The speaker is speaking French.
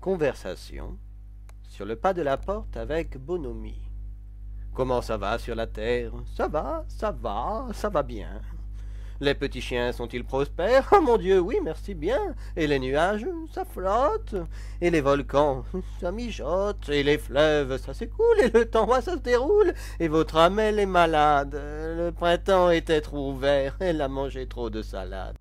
Conversation sur le pas de la porte avec bonhomie. Comment ça va sur la terre? Ça va, ça va, ça va bien. Les petits chiens sont-ils prospères? Oh mon Dieu, oui, merci bien. Et les nuages, ça flotte. Et les volcans, ça mijote. Et les fleuves, ça s'écoule. Et le temps, ça se déroule. Et votre amelle est malade. Le printemps était trop ouvert. Elle a mangé trop de salade.